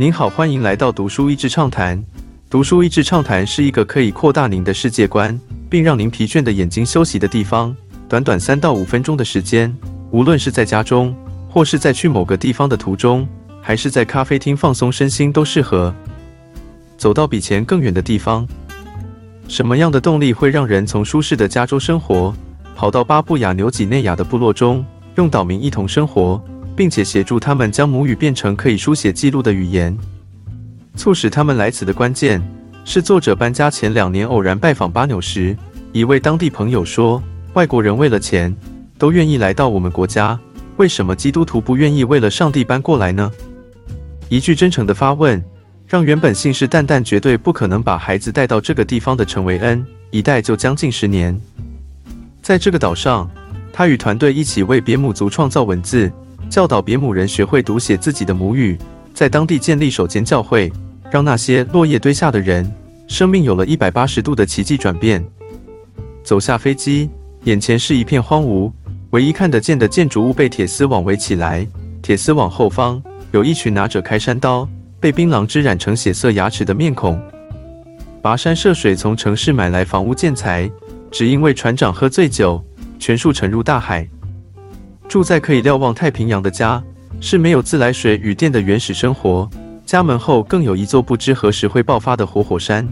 您好，欢迎来到读书益智畅谈。读书益智畅谈是一个可以扩大您的世界观，并让您疲倦的眼睛休息的地方。短短三到五分钟的时间，无论是在家中，或是在去某个地方的途中，还是在咖啡厅放松身心，都适合。走到比钱更远的地方。什么样的动力会让人从舒适的加州生活，跑到巴布亚纽几内亚的部落中，用岛民一同生活？并且协助他们将母语变成可以书写记录的语言。促使他们来此的关键是，作者搬家前两年偶然拜访巴纽时，一位当地朋友说：“外国人为了钱都愿意来到我们国家，为什么基督徒不愿意为了上帝搬过来呢？”一句真诚的发问，让原本信誓旦旦绝对不可能把孩子带到这个地方的陈维恩，一带就将近十年，在这个岛上，他与团队一起为别姆族创造文字。教导别姆人学会读写自己的母语，在当地建立首间教会，让那些落叶堆下的人生命有了一百八十度的奇迹转变。走下飞机，眼前是一片荒芜，唯一看得见的建筑物被铁丝网围起来。铁丝网后方有一群拿着开山刀、被槟榔汁染成血色牙齿的面孔，跋山涉水从城市买来房屋建材，只因为船长喝醉酒，全数沉入大海。住在可以瞭望太平洋的家，是没有自来水与电的原始生活。家门后更有一座不知何时会爆发的活火山。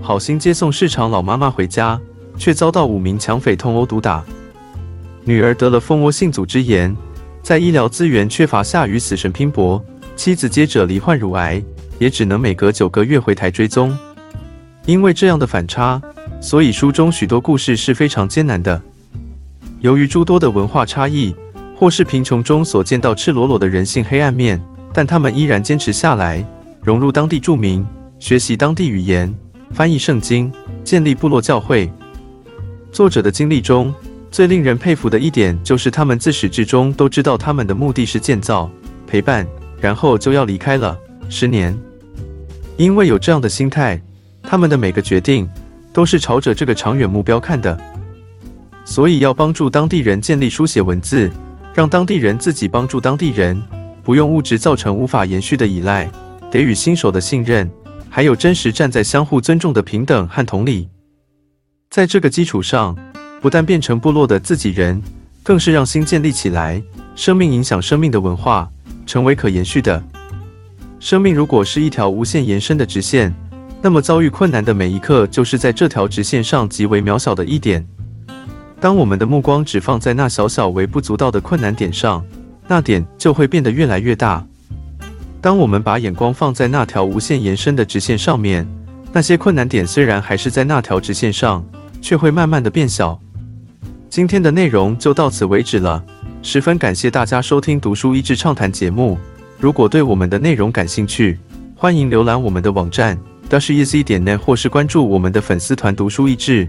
好心接送市场老妈妈回家，却遭到五名抢匪痛殴毒打。女儿得了蜂窝性组织炎，在医疗资源缺乏下与死神拼搏。妻子接着罹患乳癌，也只能每隔九个月回台追踪。因为这样的反差，所以书中许多故事是非常艰难的。由于诸多的文化差异，或是贫穷中所见到赤裸裸的人性黑暗面，但他们依然坚持下来，融入当地住民，学习当地语言，翻译圣经，建立部落教会。作者的经历中最令人佩服的一点，就是他们自始至终都知道他们的目的是建造、陪伴，然后就要离开了。十年，因为有这样的心态，他们的每个决定都是朝着这个长远目标看的。所以要帮助当地人建立书写文字，让当地人自己帮助当地人，不用物质造成无法延续的依赖，给予新手的信任，还有真实站在相互尊重的平等和同理。在这个基础上，不但变成部落的自己人，更是让心建立起来，生命影响生命的文化，成为可延续的。生命如果是一条无限延伸的直线，那么遭遇困难的每一刻，就是在这条直线上极为渺小的一点。当我们的目光只放在那小小微不足道的困难点上，那点就会变得越来越大。当我们把眼光放在那条无限延伸的直线上面，那些困难点虽然还是在那条直线上，却会慢慢的变小。今天的内容就到此为止了，十分感谢大家收听读书益智畅谈节目。如果对我们的内容感兴趣，欢迎浏览我们的网站 dasheasy 点 net，或是关注我们的粉丝团读书益智。